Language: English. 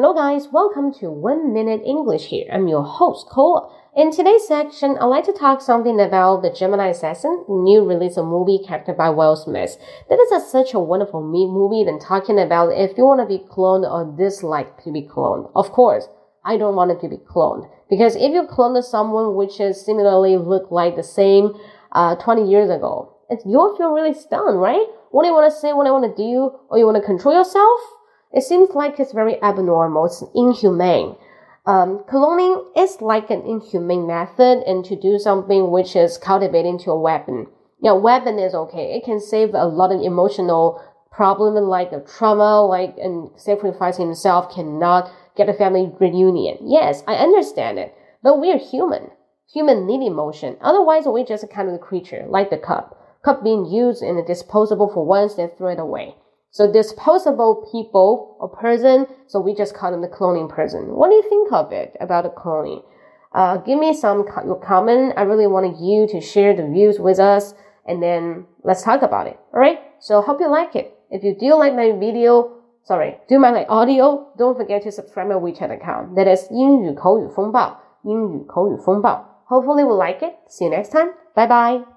Hello guys, welcome to One Minute English here. I'm your host, Cole. In today's section, I'd like to talk something about the Gemini Assassin, new release of movie character by Will Smith. That is a, such a wonderful movie than talking about if you want to be cloned or dislike to be cloned. Of course, I don't want it to be cloned. Because if you clone someone which is similarly look like the same uh, 20 years ago, it's, you'll feel really stunned, right? What do you want to say, what do you want to do, or you want to control yourself? It seems like it's very abnormal, it's inhumane. Um, cloning is like an inhumane method and to do something which is cultivating to a weapon. Yeah, weapon is okay. It can save a lot of emotional problem like a trauma, like and sacrificing himself cannot get a family reunion. Yes, I understand it, but we're human. Human need emotion. Otherwise, we're just a kind of a creature, like the cup. Cup being used and disposable for once, then throw it away. So disposable people or person, so we just call them the cloning person. What do you think of it about the cloning? Uh, give me some co- comment. I really want you to share the views with us and then let's talk about it. Alright? So hope you like it. If you do like my video, sorry, do my audio, don't forget to subscribe my WeChat account. That is 英语口语风暴,英语口语风暴. Hopefully you will like it. See you next time. Bye bye.